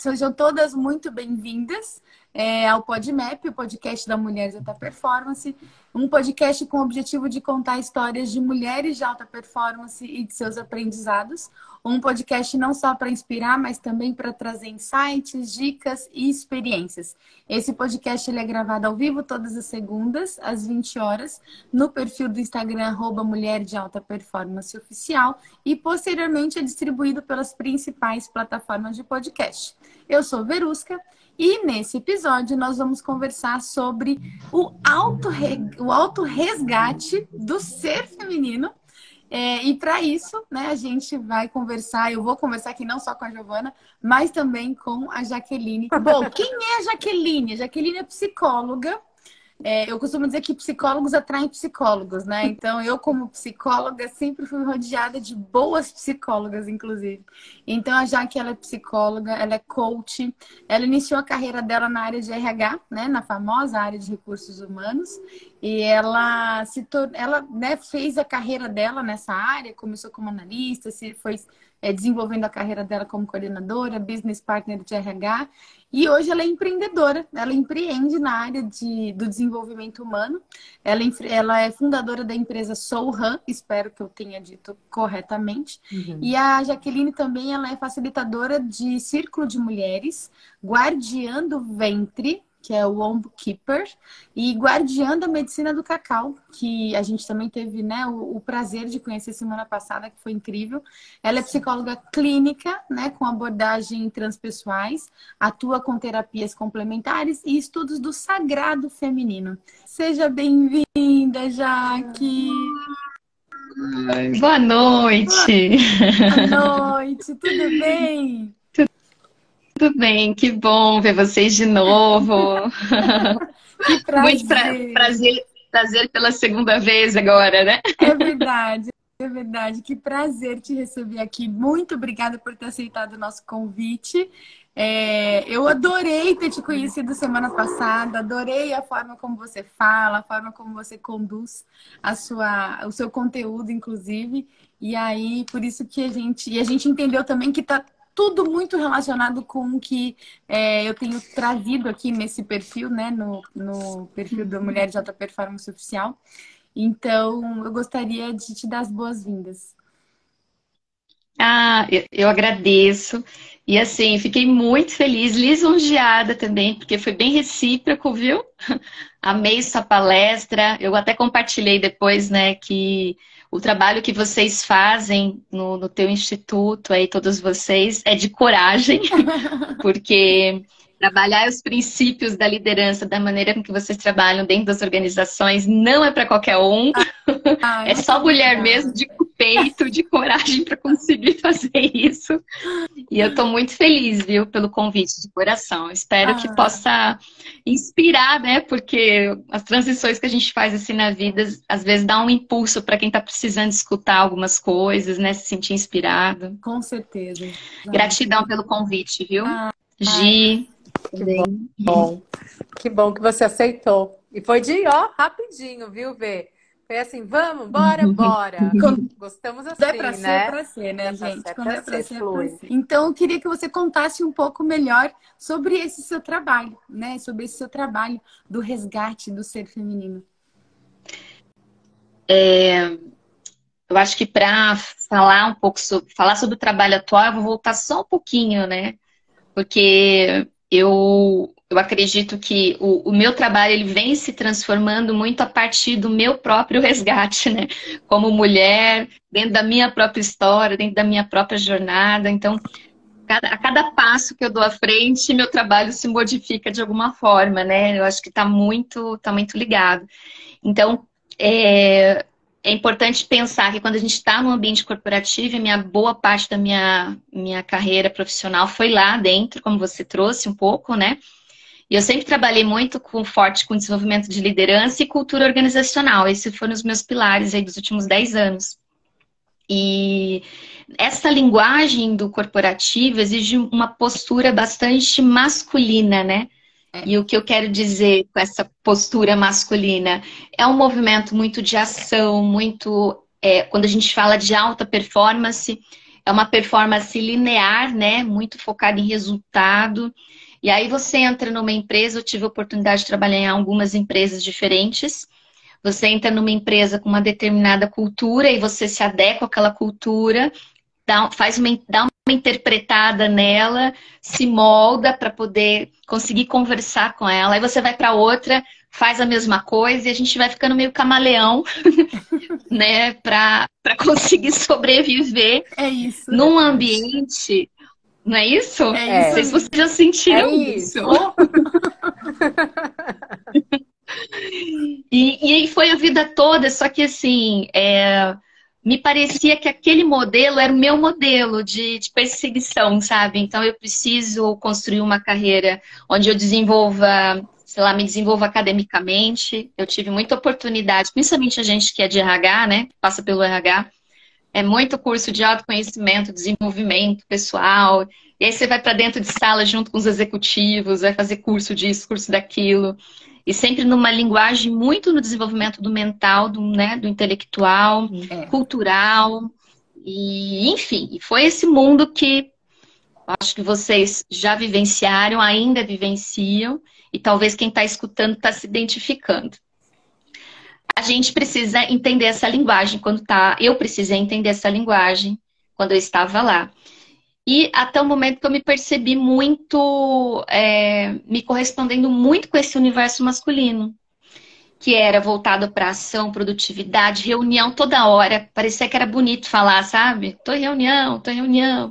sejam todas muito bem-vindas é, ao PodMap, o podcast da Mulher de Alta Performance, um podcast com o objetivo de contar histórias de mulheres de alta performance e de seus aprendizados. Um podcast não só para inspirar, mas também para trazer insights, dicas e experiências. Esse podcast ele é gravado ao vivo todas as segundas, às 20 horas, no perfil do Instagram, arroba Mulher de Alta Performance Oficial, e posteriormente é distribuído pelas principais plataformas de podcast. Eu sou Verusca e nesse episódio nós vamos conversar sobre o auto, o auto resgate do ser feminino. É, e para isso, né, a gente vai conversar, eu vou conversar aqui não só com a Giovana, mas também com a Jaqueline. Bom, quem é a Jaqueline? A Jaqueline é psicóloga, é, eu costumo dizer que psicólogos atraem psicólogos, né? Então, eu, como psicóloga, sempre fui rodeada de boas psicólogas, inclusive. Então, a Jaque, ela é psicóloga, ela é coach, ela iniciou a carreira dela na área de RH, né? Na famosa área de recursos humanos. E ela se tor... ela né, fez a carreira dela nessa área, começou como analista, se foi é, desenvolvendo a carreira dela como coordenadora, business partner de RH, e hoje ela é empreendedora, ela empreende na área de, do desenvolvimento humano. Ela, ela é fundadora da empresa Soulhan, espero que eu tenha dito corretamente. Uhum. E a Jaqueline também ela é facilitadora de Círculo de Mulheres, Guardiã do Ventre, que é o Womb Keeper, e guardiã da medicina do cacau, que a gente também teve né, o, o, prazer de conhecer semana passada, que foi incrível. Ela é psicóloga clínica, né, com abordagem transpessoais, atua com terapias complementares e estudos do sagrado feminino. Seja bem-vinda, Jaque! Boa noite! Boa noite, tudo bem? Tudo bem, que bom ver vocês de novo. que prazer. Muito pra, prazer, prazer pela segunda vez agora, né? É verdade. É verdade, que prazer te receber aqui. Muito obrigada por ter aceitado o nosso convite. É, eu adorei ter te conhecido semana passada, adorei a forma como você fala, a forma como você conduz a sua, o seu conteúdo, inclusive. E aí, por isso que a gente. E a gente entendeu também que tá tudo muito relacionado com o que é, eu tenho trazido aqui nesse perfil, né? No, no perfil da Mulher de Alta Performance Oficial. Então, eu gostaria de te dar as boas-vindas. Ah, eu, eu agradeço. E assim, fiquei muito feliz, lisonjeada também, porque foi bem recíproco, viu? Amei sua palestra. Eu até compartilhei depois, né, que o trabalho que vocês fazem no, no teu instituto, aí todos vocês, é de coragem, porque trabalhar os princípios da liderança da maneira com que vocês trabalham dentro das organizações não é para qualquer um. Ah, é só mulher mesmo de peito, de coragem para conseguir fazer isso. E eu estou muito feliz, viu, pelo convite de coração. Espero ah. que possa inspirar, né? Porque as transições que a gente faz assim na vida, às vezes dá um impulso para quem está precisando escutar algumas coisas, né? Se sentir inspirado. Com certeza. Gratidão pelo convite, viu? Ah. Gi. Que bom. bom. Que bom que você aceitou. E foi de ó, rapidinho, viu, Vê? Foi assim, vamos, bora, bora. Gostamos assim, é pra né? Ser, é pra ser, né, é gente? Ser, Quando é pra ser, é pra ser. Então, eu queria que você contasse um pouco melhor sobre esse seu trabalho, né? Sobre esse seu trabalho do resgate do ser feminino. É, eu acho que para falar um pouco sobre, falar sobre o trabalho atual, eu vou voltar só um pouquinho, né? Porque eu eu acredito que o, o, meu trabalho ele vem se transformando muito a partir do meu próprio resgate, né? Como mulher, dentro da minha própria história, dentro da minha própria jornada. Então, cada, a cada passo que eu dou à frente, meu trabalho se modifica de alguma forma, né? Eu acho que está muito, tá muito ligado. Então, é, é importante pensar que quando a gente está no ambiente corporativo, minha boa parte da minha, minha carreira profissional foi lá dentro, como você trouxe um pouco, né? E eu sempre trabalhei muito com forte com desenvolvimento de liderança e cultura organizacional. Esses foram os meus pilares aí dos últimos 10 anos. E essa linguagem do corporativo exige uma postura bastante masculina, né? É. E o que eu quero dizer com essa postura masculina é um movimento muito de ação, muito. É, quando a gente fala de alta performance, é uma performance linear, né? Muito focada em resultado. E aí você entra numa empresa, eu tive a oportunidade de trabalhar em algumas empresas diferentes. Você entra numa empresa com uma determinada cultura e você se adequa àquela cultura, dá, faz uma, dá uma interpretada nela, se molda para poder conseguir conversar com ela. Aí você vai para outra, faz a mesma coisa e a gente vai ficando meio camaleão, né, para conseguir sobreviver é isso, num ambiente. Não é isso? É Não sei se vocês já sentiram é isso. isso. e, e foi a vida toda, só que assim, é, me parecia que aquele modelo era o meu modelo de, de, perseguição, sabe? Então eu preciso construir uma carreira onde eu desenvolva sei lá, me desenvolvo academicamente. Eu tive muita oportunidade, principalmente a gente que é de RH, né? Passa pelo RH. É muito curso de autoconhecimento, desenvolvimento pessoal. E aí você vai para dentro de sala junto com os executivos, vai fazer curso disso, curso daquilo. E sempre numa linguagem muito no desenvolvimento do mental, do, né, do intelectual, é. cultural. E, enfim, foi esse mundo que acho que vocês já vivenciaram, ainda vivenciam e talvez quem está escutando está se identificando. A gente precisa entender essa linguagem quando tá. Eu precisei entender essa linguagem quando eu estava lá. E até o momento que eu me percebi muito, é, me correspondendo muito com esse universo masculino, que era voltado para ação, produtividade, reunião toda hora. Parecia que era bonito falar, sabe? Tô em reunião, tô em reunião.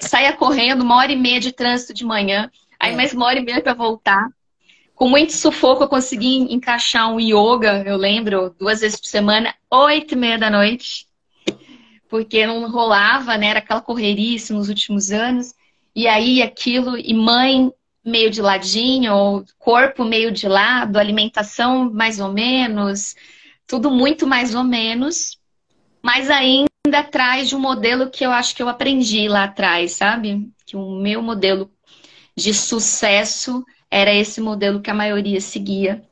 Saia correndo, uma hora e meia de trânsito de manhã, aí é. mais uma hora e meia para voltar com muito sufoco, eu consegui encaixar um yoga, eu lembro, duas vezes por semana, oito e meia da noite. Porque não rolava, né? Era aquela correria nos últimos anos. E aí aquilo, e mãe meio de ladinho, corpo meio de lado, alimentação mais ou menos, tudo muito mais ou menos, mas ainda atrás de um modelo que eu acho que eu aprendi lá atrás, sabe? Que o meu modelo de sucesso era esse modelo que a maioria seguia.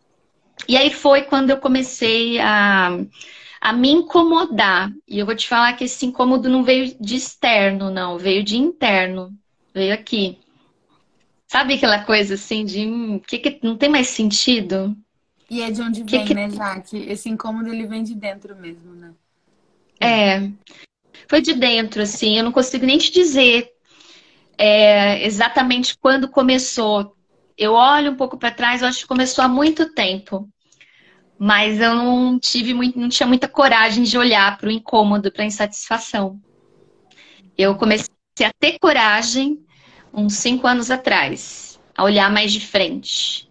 E aí foi quando eu comecei a, a me incomodar. E eu vou te falar que esse incômodo não veio de externo, não, veio de interno. Veio aqui. Sabe aquela coisa assim de hum, que, que não tem mais sentido? E é de onde vem, que que... né, Jaque? Esse incômodo ele vem de dentro mesmo, né? É. Foi de dentro, assim. Eu não consigo nem te dizer é, exatamente quando começou eu olho um pouco para trás, eu acho que começou há muito tempo. Mas eu não tive muito, não tinha muita coragem de olhar para o incômodo, para a insatisfação. Eu comecei a ter coragem uns cinco anos atrás, a olhar mais de frente.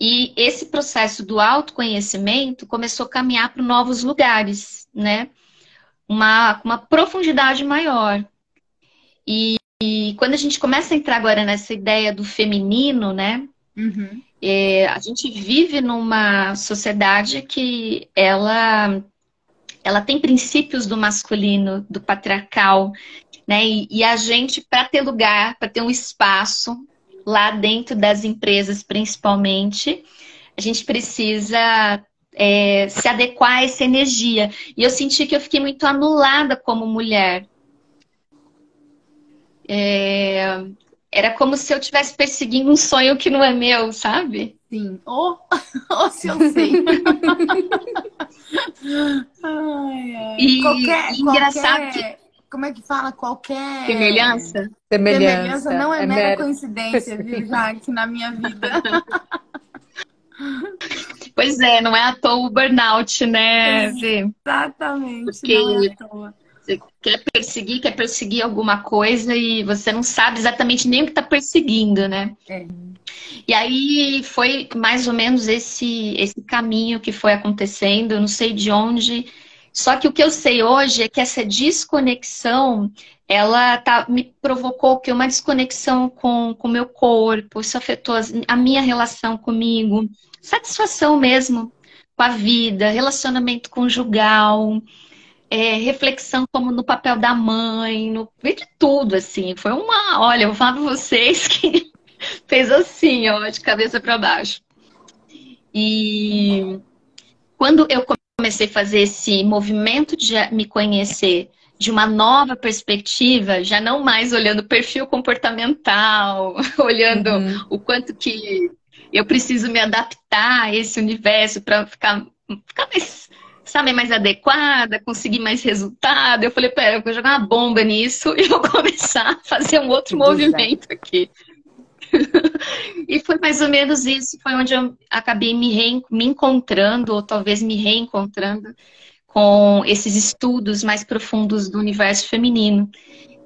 E esse processo do autoconhecimento começou a caminhar para novos lugares, né? Uma, uma profundidade maior. E e quando a gente começa a entrar agora nessa ideia do feminino, né? Uhum. É, a gente vive numa sociedade que ela, ela tem princípios do masculino, do patriarcal, né? E, e a gente, para ter lugar, para ter um espaço lá dentro das empresas, principalmente, a gente precisa é, se adequar a essa energia. E eu senti que eu fiquei muito anulada como mulher. É... Era como se eu estivesse perseguindo um sonho que não é meu, sabe? Sim. Ou oh, oh, se eu sei. ai, ai. E, qualquer, e engraçado qualquer... que... Como é que fala? Qualquer... Semelhança? Semelhança, Semelhança não é, é mera mero... coincidência, viu, Jaque, na minha vida. Pois é, não é à toa o burnout, né, Exatamente, Porque... não é à toa. Quer perseguir, quer perseguir alguma coisa e você não sabe exatamente nem o que está perseguindo, né? É. E aí foi mais ou menos esse, esse caminho que foi acontecendo, eu não sei de onde. Só que o que eu sei hoje é que essa desconexão, ela tá, me provocou que uma desconexão com o meu corpo, isso afetou a minha relação comigo, satisfação mesmo com a vida, relacionamento conjugal é, reflexão como no papel da mãe, no de tudo, assim. Foi uma, olha, eu falar pra vocês que fez assim, ó, de cabeça para baixo. E quando eu comecei a fazer esse movimento de me conhecer de uma nova perspectiva, já não mais olhando o perfil comportamental, olhando uhum. o quanto que eu preciso me adaptar a esse universo para ficar, ficar mais, sabe, mais adequada, conseguir mais resultado. Eu falei, pera, eu vou jogar uma bomba nisso e vou começar a fazer um outro movimento aqui. e foi mais ou menos isso, foi onde eu acabei me, me encontrando, ou talvez me reencontrando com esses estudos mais profundos do universo feminino.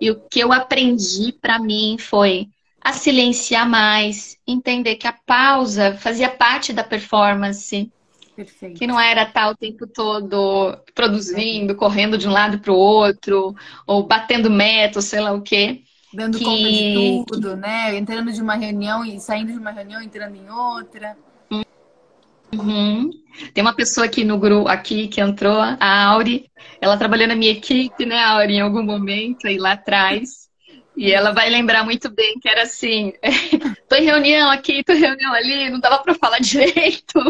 E o que eu aprendi para mim foi a silenciar mais, entender que a pausa fazia parte da performance. Perfeito. Que não era estar o tempo todo produzindo, correndo de um lado para o outro, ou batendo meta, ou sei lá o quê. Dando que... conta de tudo, né? Entrando de uma reunião e saindo de uma reunião, entrando em outra. Uhum. Tem uma pessoa aqui no grupo, aqui que entrou, a Auri. Ela trabalhou na minha equipe, né, Auri, em algum momento aí lá atrás. E ela vai lembrar muito bem que era assim: tô em reunião aqui, tô em reunião ali, não dava para falar direito.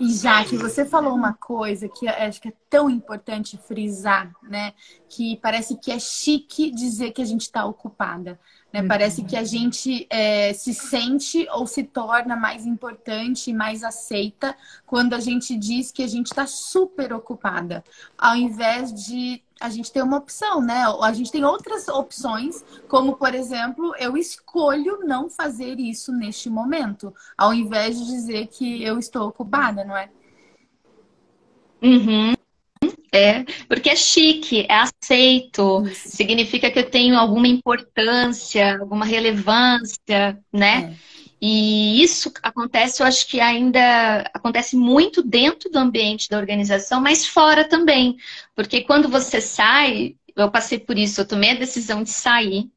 E já que você falou uma coisa que acho que é tão importante frisar, né? Que parece que é chique dizer que a gente está ocupada. Né? Uhum. Parece que a gente é, se sente ou se torna mais importante e mais aceita quando a gente diz que a gente está super ocupada, ao invés de a gente ter uma opção, né? A gente tem outras opções, como por exemplo, eu escolho não fazer isso neste momento, ao invés de dizer que eu estou ocupada, não é? Uhum. É, porque é chique, é aceito, Isso. significa que eu tenho alguma importância, alguma relevância, né? É. E isso acontece, eu acho que ainda acontece muito dentro do ambiente da organização, mas fora também. Porque quando você sai, eu passei por isso, eu tomei a decisão de sair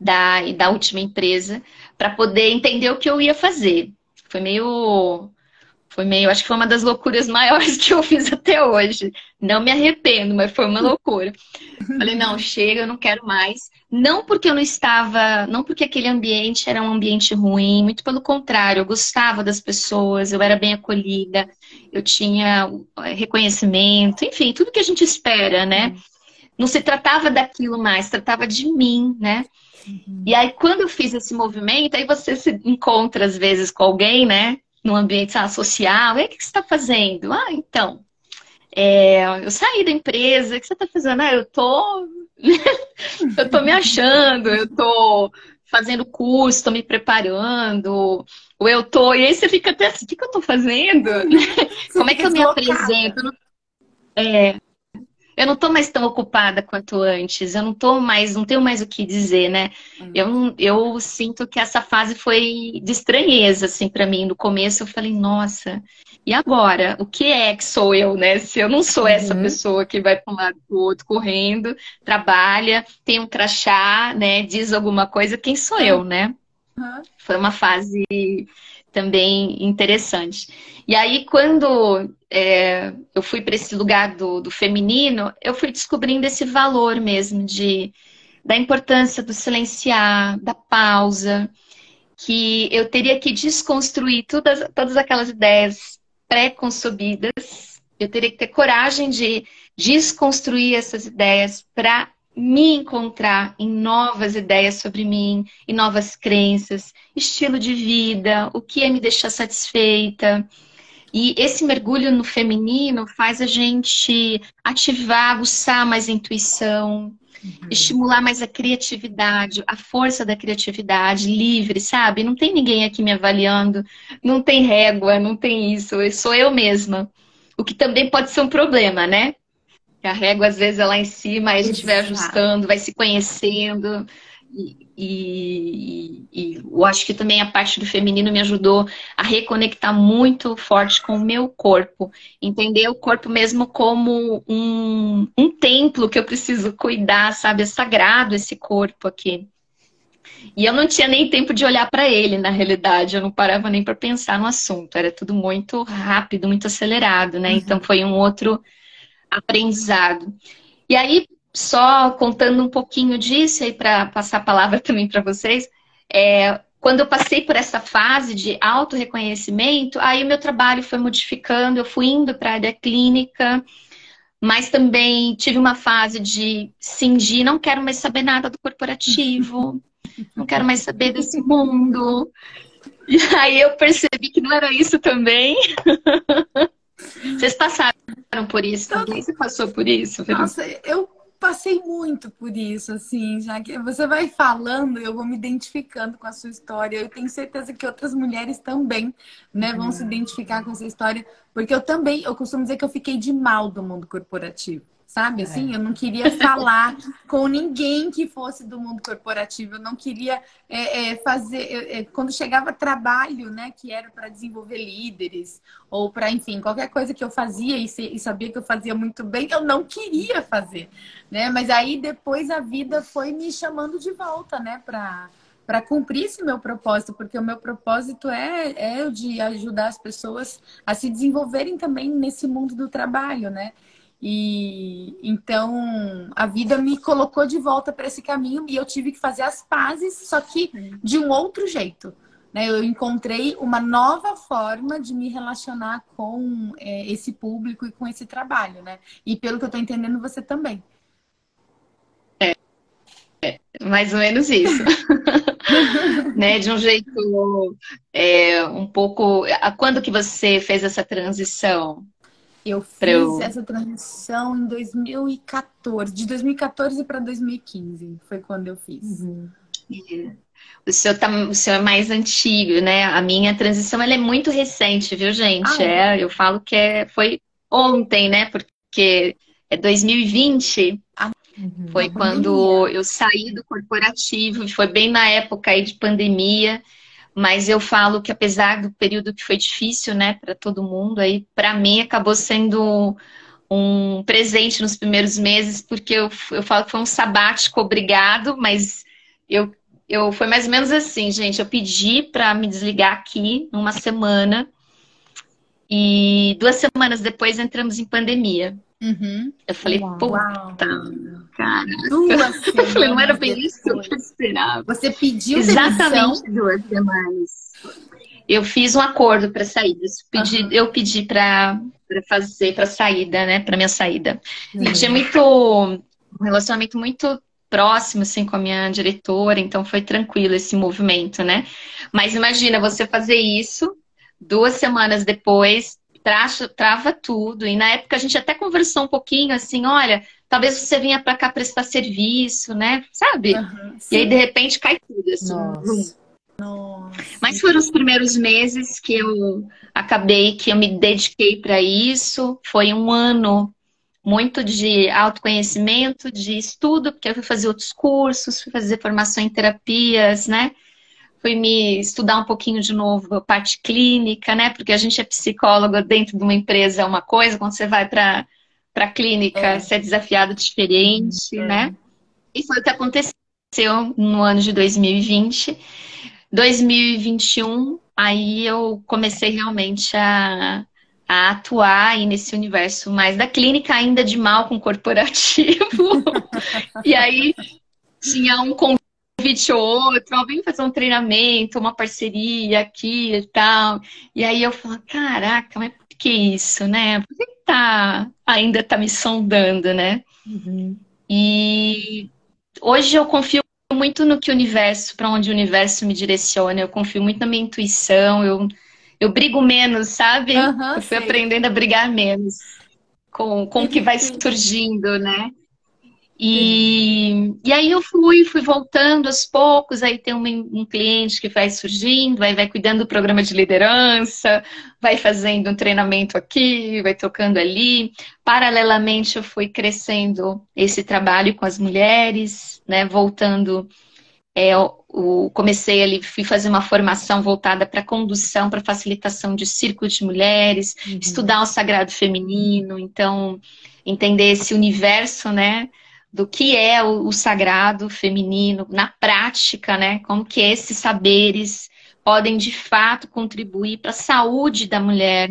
da, da última empresa para poder entender o que eu ia fazer. Foi meio foi meio, acho que foi uma das loucuras maiores que eu fiz até hoje. Não me arrependo, mas foi uma loucura. Falei, não, chega, eu não quero mais. Não porque eu não estava, não porque aquele ambiente era um ambiente ruim, muito pelo contrário, eu gostava das pessoas, eu era bem acolhida, eu tinha eh, reconhecimento, enfim, tudo que a gente espera, né? Não se tratava daquilo mais, tratava de mim, né? Uhum. E aí, quando eu fiz esse movimento, aí você se encontra às vezes com alguém, né? No ambiente social. E aí, o que você está fazendo? Ah, então, é, eu saí da empresa, o que você está fazendo? Ah, eu tô, eu tô me achando, eu tô fazendo curso, tô me preparando, ou eu tô, e aí você fica até assim, o que, que eu tô fazendo? Como é que eu me apresento? É, eu não estou mais tão ocupada quanto antes, eu não tô mais, não tenho mais o que dizer, né? Uhum. Eu, eu sinto que essa fase foi de estranheza, assim, para mim. No começo eu falei, nossa, e agora? O que é que sou eu, né? Se eu não sou essa uhum. pessoa que vai para um lado para o outro correndo, trabalha, tem um crachá, né? Diz alguma coisa, quem sou eu, né? Uhum. Foi uma fase também interessante. E aí, quando é, eu fui para esse lugar do, do feminino, eu fui descobrindo esse valor mesmo de, da importância do silenciar, da pausa, que eu teria que desconstruir todas, todas aquelas ideias pré-concebidas, eu teria que ter coragem de desconstruir essas ideias para me encontrar em novas ideias sobre mim, em novas crenças, estilo de vida, o que é me deixar satisfeita. E esse mergulho no feminino faz a gente ativar, aguçar mais a intuição, uhum. estimular mais a criatividade, a força da criatividade, livre, sabe? Não tem ninguém aqui me avaliando, não tem régua, não tem isso, eu sou eu mesma. O que também pode ser um problema, né? A régua, às vezes, é lá em cima, aí a gente vai ajustando, vai se conhecendo. E, e, e, eu acho que também a parte do feminino me ajudou a reconectar muito forte com o meu corpo. Entender o corpo mesmo como um, um templo que eu preciso cuidar, sabe? É sagrado esse corpo aqui. E eu não tinha nem tempo de olhar para ele, na realidade. Eu não parava nem para pensar no assunto. Era tudo muito rápido, muito acelerado, né? Uhum. Então foi um outro aprendizado. E aí, só contando um pouquinho disso, aí para passar a palavra também para vocês, é, quando eu passei por essa fase de auto-reconhecimento, aí o meu trabalho foi modificando, eu fui indo para a área clínica, mas também tive uma fase de cingir, não quero mais saber nada do corporativo, não quero mais saber desse mundo. E aí eu percebi que não era isso também. Vocês passaram por isso também? Você passou por isso? Nossa, eu passei muito por isso, assim, já que você vai falando, eu vou me identificando com a sua história. Eu tenho certeza que outras mulheres também, né, vão se identificar com essa história, porque eu também, eu costumo dizer que eu fiquei de mal do mundo corporativo sabe? Assim, é. eu não queria falar com ninguém que fosse do mundo corporativo. Eu não queria é, é, fazer é, quando chegava trabalho, né, que era para desenvolver líderes ou para, enfim, qualquer coisa que eu fazia e, e, sabia que eu fazia muito bem, eu não queria fazer, né? Mas aí depois a vida foi me chamando de volta, né, para para cumprir esse meu propósito, porque o meu propósito é, é o de ajudar as pessoas a se desenvolverem também nesse mundo do trabalho, né? E então a vida me colocou de volta para esse caminho e eu tive que fazer as pazes, só que de um outro jeito. Né? Eu encontrei uma nova forma de me relacionar com é, esse público e com esse trabalho, né? E pelo que eu estou entendendo, você também. É, é mais ou menos isso. né? De um jeito é, um pouco. Quando que você fez essa transição? Eu fiz eu... essa transição em 2014, de 2014 para 2015, foi quando eu fiz. Uhum. O seu, tá, o seu é mais antigo, né? A minha transição ela é muito recente, viu, gente? Ah, é? é? eu falo que é, foi ontem, né? Porque é 2020. Ah, uhum. Foi quando eu saí do corporativo, foi bem na época aí de pandemia. Mas eu falo que apesar do período que foi difícil, né, para todo mundo, aí para mim acabou sendo um presente nos primeiros meses, porque eu, eu falo que foi um sabático, obrigado, mas eu, eu foi mais ou menos assim, gente. Eu pedi para me desligar aqui numa semana e duas semanas depois entramos em pandemia. Uhum. Eu falei, Uau. puta, cara. Duas semanas. não era bem isso que eu esperava. Você pediu Exatamente demissão? duas semanas. Eu fiz um acordo para saída. Pedi, uhum. Eu pedi para fazer para saída, né? Para minha saída. Uhum. Eu tinha muito um relacionamento muito próximo assim com a minha diretora, então foi tranquilo esse movimento, né? Mas imagina você fazer isso duas semanas depois trava, trava tudo. E na época a gente até conversou um pouquinho assim, olha, talvez você venha para cá prestar serviço, né? Sabe? Uhum, e aí de repente cai tudo assim. Nossa. Nossa. Mas foram os primeiros meses que eu acabei que eu me dediquei para isso. Foi um ano muito de autoconhecimento, de estudo, porque eu fui fazer outros cursos, fui fazer formação em terapias, né? Fui me estudar um pouquinho de novo a parte clínica, né? Porque a gente é psicóloga dentro de uma empresa é uma coisa, quando você vai para a clínica, é. você é desafiado diferente, é. né? E foi o que aconteceu no ano de 2020. 2021, aí eu comecei realmente a, a atuar aí nesse universo mais da clínica, ainda de mal com corporativo. e aí tinha um convite ou outro, ó, vem fazer um treinamento, uma parceria aqui e tal. E aí eu falo, caraca, mas por que isso, né? Por que tá, ainda tá me sondando, né? Uhum. E hoje eu confio muito no que o universo, para onde o universo me direciona, eu confio muito na minha intuição, eu, eu brigo menos, sabe? Uhum, eu fui sei. aprendendo a brigar menos com, com o que vai surgindo, né? E, e aí eu fui, fui voltando aos poucos, aí tem um, um cliente que vai surgindo, vai, vai cuidando do programa de liderança, vai fazendo um treinamento aqui, vai tocando ali. Paralelamente eu fui crescendo esse trabalho com as mulheres, né? Voltando, é, o, comecei ali, fui fazer uma formação voltada para condução, para facilitação de círculos de mulheres, uhum. estudar o sagrado feminino, então entender esse universo, né? Do que é o, o sagrado feminino na prática, né? Como que esses saberes podem de fato contribuir para a saúde da mulher,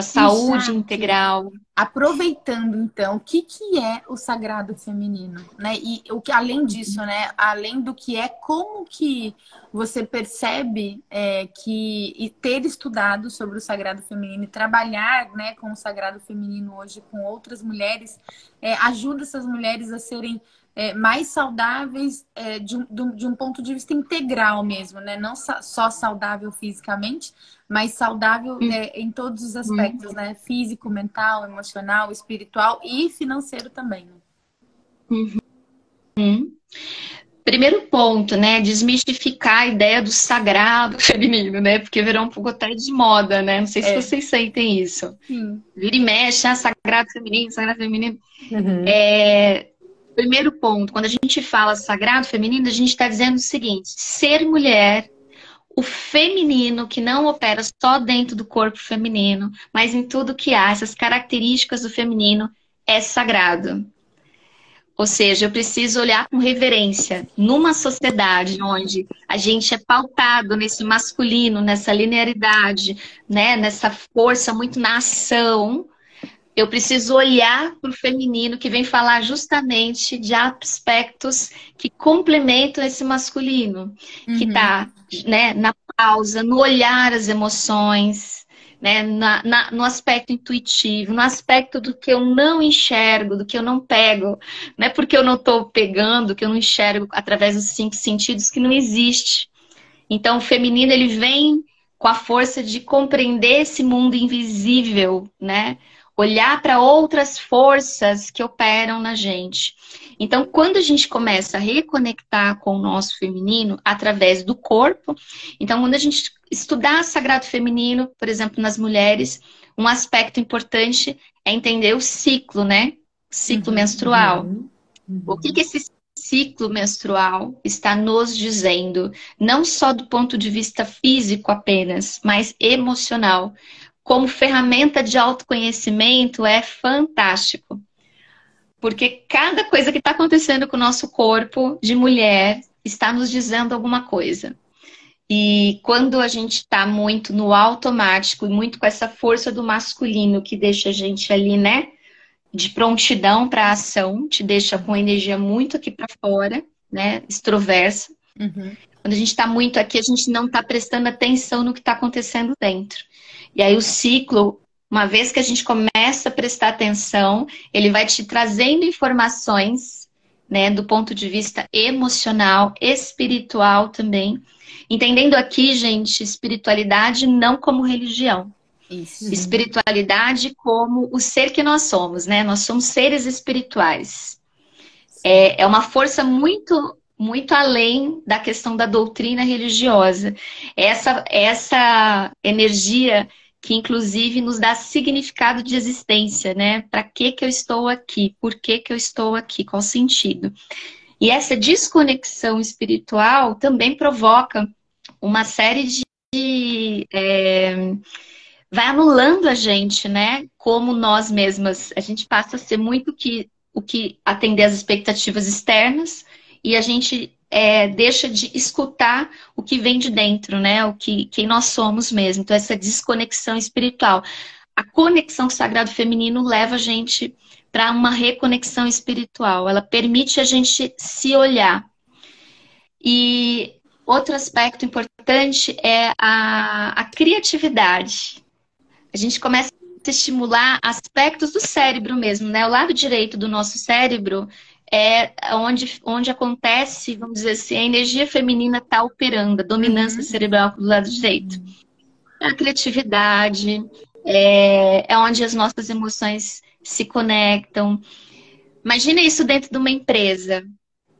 para saúde integral. Aproveitando então, o que, que é o sagrado feminino, né? E o que além disso, né? Além do que é, como que você percebe é, que e ter estudado sobre o sagrado feminino e trabalhar, né, com o sagrado feminino hoje com outras mulheres é, ajuda essas mulheres a serem é, mais saudáveis é, de, um, de, um, ponto de vista integral mesmo, né? Não só saudável fisicamente, mas saudável hum. é, em todos os aspectos, hum. né? Físico, mental, emocional, espiritual e financeiro também. Né? Uhum. Primeiro ponto, né? Desmistificar a ideia do sagrado feminino, né? Porque virou um pouco até de moda, né? Não sei se é. vocês sentem isso. Sim. Vira e mexe, ah, sagrado feminino, sagrado feminino. Uhum. É, Primeiro ponto, quando a gente fala sagrado feminino, a gente está dizendo o seguinte: ser mulher, o feminino que não opera só dentro do corpo feminino, mas em tudo que há, essas características do feminino, é sagrado. Ou seja, eu preciso olhar com reverência numa sociedade onde a gente é pautado nesse masculino, nessa linearidade, né, nessa força muito na ação eu preciso olhar para o feminino que vem falar justamente de aspectos que complementam esse masculino, uhum. que está né, na pausa, no olhar as emoções, né, na, na, no aspecto intuitivo, no aspecto do que eu não enxergo, do que eu não pego, não é porque eu não estou pegando, que eu não enxergo através dos cinco sentidos, que não existe. Então, o feminino ele vem com a força de compreender esse mundo invisível, né? Olhar para outras forças que operam na gente. Então, quando a gente começa a reconectar com o nosso feminino através do corpo, então quando a gente estudar sagrado feminino, por exemplo, nas mulheres, um aspecto importante é entender o ciclo, né? Ciclo uhum, menstrual. Uhum, uhum. O que, que esse ciclo menstrual está nos dizendo, não só do ponto de vista físico apenas, mas emocional como ferramenta de autoconhecimento é fantástico. Porque cada coisa que está acontecendo com o nosso corpo de mulher está nos dizendo alguma coisa. E quando a gente está muito no automático e muito com essa força do masculino que deixa a gente ali, né, de prontidão para a ação, te deixa com energia muito aqui para fora, né, extroversa. Uhum. Quando a gente está muito aqui, a gente não está prestando atenção no que está acontecendo dentro. E aí o ciclo, uma vez que a gente começa a prestar atenção, ele vai te trazendo informações, né, do ponto de vista emocional, espiritual também. Entendendo aqui, gente, espiritualidade não como religião. Isso. Espiritualidade como o ser que nós somos, né? Nós somos seres espirituais. É, é uma força muito muito além da questão da doutrina religiosa. Essa, essa energia que inclusive nos dá significado de existência, né? Para que que eu estou aqui? Por que que eu estou aqui? Qual sentido? E essa desconexão espiritual também provoca uma série de é, vai anulando a gente, né? Como nós mesmas, a gente passa a ser muito que o que atender às expectativas externas e a gente é, deixa de escutar o que vem de dentro, né? O que quem nós somos mesmo. Então, essa desconexão espiritual. A conexão com o sagrado feminino leva a gente para uma reconexão espiritual. Ela permite a gente se olhar. E outro aspecto importante é a, a criatividade. A gente começa a estimular aspectos do cérebro mesmo, né? O lado direito do nosso cérebro é onde, onde acontece, vamos dizer assim, a energia feminina está operando, a dominância uhum. cerebral do lado direito. A criatividade, é, é onde as nossas emoções se conectam. Imagina isso dentro de uma empresa.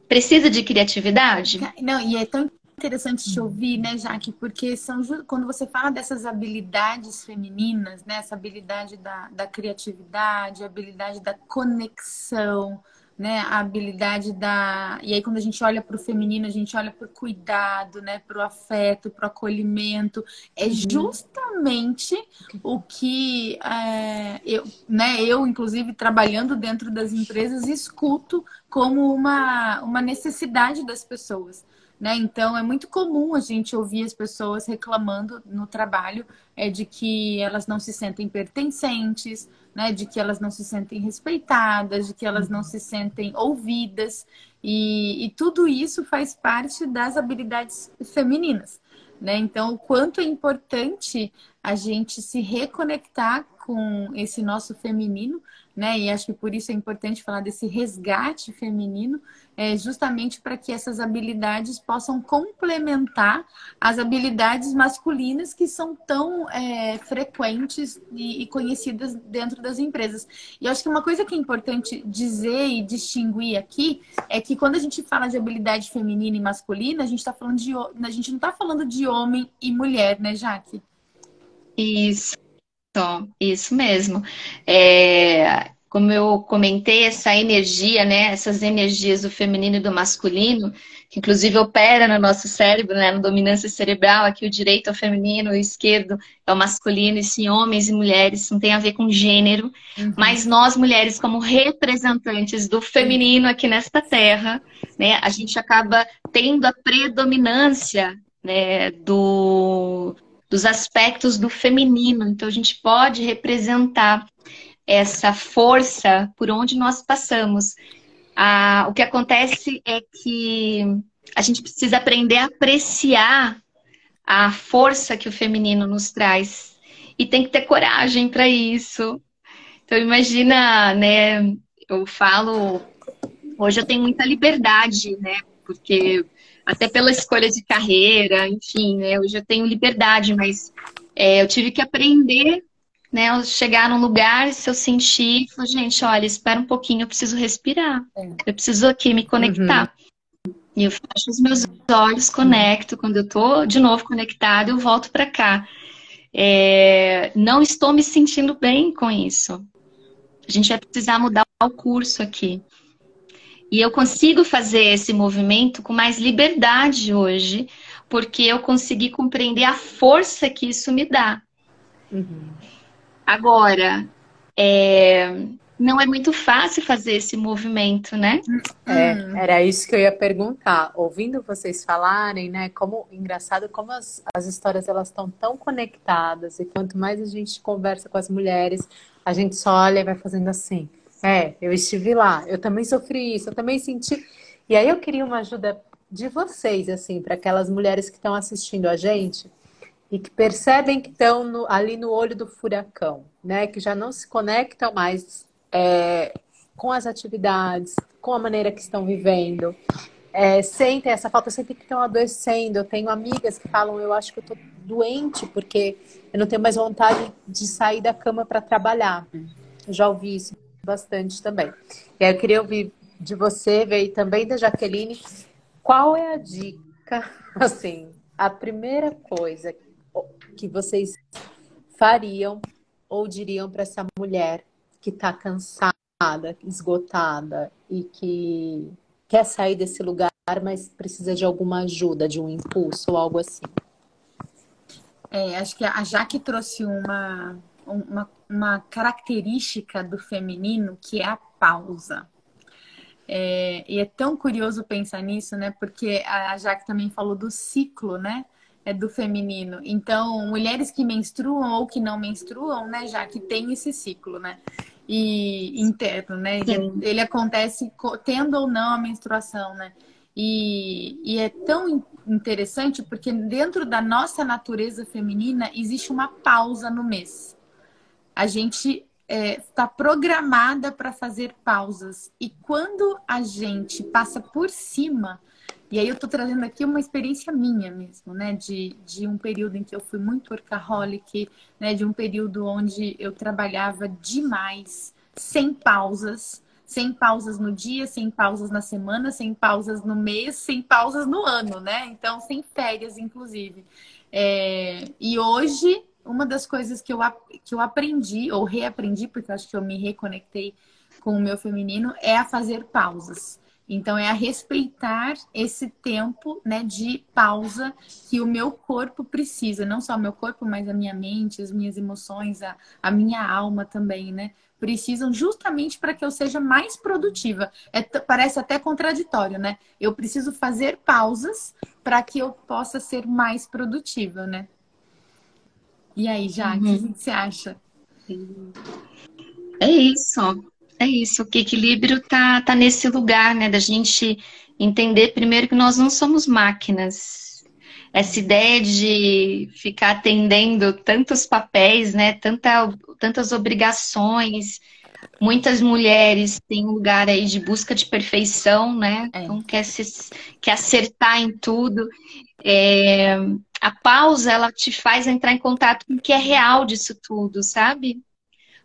Precisa de criatividade? Não, e é tão interessante te ouvir, né, Jaque? Porque são, quando você fala dessas habilidades femininas, né, essa habilidade da, da criatividade, a habilidade da conexão, né, a habilidade da. E aí, quando a gente olha para o feminino, a gente olha para o cuidado, né, para o afeto, para o acolhimento. É uhum. justamente o que é, eu, né, eu, inclusive, trabalhando dentro das empresas, escuto como uma, uma necessidade das pessoas. Né? Então, é muito comum a gente ouvir as pessoas reclamando no trabalho é, de que elas não se sentem pertencentes, né? de que elas não se sentem respeitadas, de que elas não se sentem ouvidas. E, e tudo isso faz parte das habilidades femininas. Né? Então, o quanto é importante a gente se reconectar com esse nosso feminino, né? E acho que por isso é importante falar desse resgate feminino, é, justamente para que essas habilidades possam complementar as habilidades masculinas que são tão é, frequentes e, e, conhecidas dentro das empresas. E acho que uma coisa que é importante dizer e distinguir aqui é que quando a gente fala de habilidade feminina e masculina, a gente está falando de a gente não está falando de homem e mulher, né, Jaque? Isso. Isso mesmo. É, como eu comentei, essa energia, né, essas energias do feminino e do masculino, que inclusive opera no nosso cérebro, né, na dominância cerebral, aqui o direito é o feminino, o esquerdo é o masculino, e sim, homens e mulheres, não tem a ver com gênero, uhum. mas nós mulheres, como representantes do feminino aqui nesta terra, né, a gente acaba tendo a predominância né, do, dos aspectos do feminino, então a gente pode representar essa força por onde nós passamos. Ah, o que acontece é que a gente precisa aprender a apreciar a força que o feminino nos traz. E tem que ter coragem para isso. Então imagina, né? Eu falo, hoje eu tenho muita liberdade, né? Porque até pela escolha de carreira, enfim, né? Hoje eu tenho liberdade, mas é, eu tive que aprender né? Eu chegar num lugar, se eu sentir, falar, gente, olha, espera um pouquinho, eu preciso respirar. É. Eu preciso aqui me conectar. Uhum. E eu fecho os meus olhos, conecto. Quando eu tô de novo conectada, eu volto para cá. É... não estou me sentindo bem com isso. A gente vai precisar mudar o curso aqui. E eu consigo fazer esse movimento com mais liberdade hoje, porque eu consegui compreender a força que isso me dá. Uhum. Agora, é, não é muito fácil fazer esse movimento, né? É, era isso que eu ia perguntar. Ouvindo vocês falarem, né? Como engraçado como as, as histórias elas estão tão conectadas e quanto mais a gente conversa com as mulheres, a gente só olha e vai fazendo assim. É, eu estive lá, eu também sofri isso, eu também senti. E aí eu queria uma ajuda de vocês, assim, para aquelas mulheres que estão assistindo a gente e que percebem que estão no, ali no olho do furacão, né? Que já não se conectam mais é, com as atividades, com a maneira que estão vivendo. É, sentem essa falta, sentem que estão adoecendo. Eu tenho amigas que falam, eu acho que eu estou doente porque eu não tenho mais vontade de sair da cama para trabalhar. Eu já ouvi isso bastante também. E aí eu queria ouvir de você, ver também da Jaqueline, qual é a dica, assim, a primeira coisa que vocês fariam ou diriam para essa mulher que está cansada, esgotada e que quer sair desse lugar, mas precisa de alguma ajuda, de um impulso ou algo assim? É, acho que a Jaque trouxe uma, uma, uma característica do feminino que é a pausa. É, e é tão curioso pensar nisso, né? Porque a Jaque também falou do ciclo, né? é do feminino. Então, mulheres que menstruam ou que não menstruam, né, já que tem esse ciclo, né? E interno, né? Ele, ele, acontece tendo ou não a menstruação, né? E, e é tão interessante porque dentro da nossa natureza feminina existe uma pausa no mês. A gente está é, tá programada para fazer pausas. E quando a gente passa por cima e aí eu tô trazendo aqui uma experiência minha mesmo, né? De, de um período em que eu fui muito workaholic, né? De um período onde eu trabalhava demais, sem pausas, sem pausas no dia, sem pausas na semana, sem pausas no mês, sem pausas no ano, né? Então, sem férias, inclusive. É... E hoje, uma das coisas que eu, que eu aprendi, ou reaprendi, porque eu acho que eu me reconectei com o meu feminino, é a fazer pausas. Então é a respeitar esse tempo, né, de pausa que o meu corpo precisa, não só o meu corpo, mas a minha mente, as minhas emoções, a, a minha alma também, né? Precisam justamente para que eu seja mais produtiva. É, parece até contraditório, né? Eu preciso fazer pausas para que eu possa ser mais produtiva, né? E aí, Jaque, uhum. o que você acha? É isso. É isso, que equilíbrio tá, tá nesse lugar, né, da gente entender primeiro que nós não somos máquinas. Essa ideia de ficar atendendo tantos papéis, né, tanta, tantas obrigações. Muitas mulheres têm um lugar aí de busca de perfeição, né? É. Então quer, se, quer acertar em tudo. É, a pausa, ela te faz entrar em contato com o que é real disso tudo, sabe?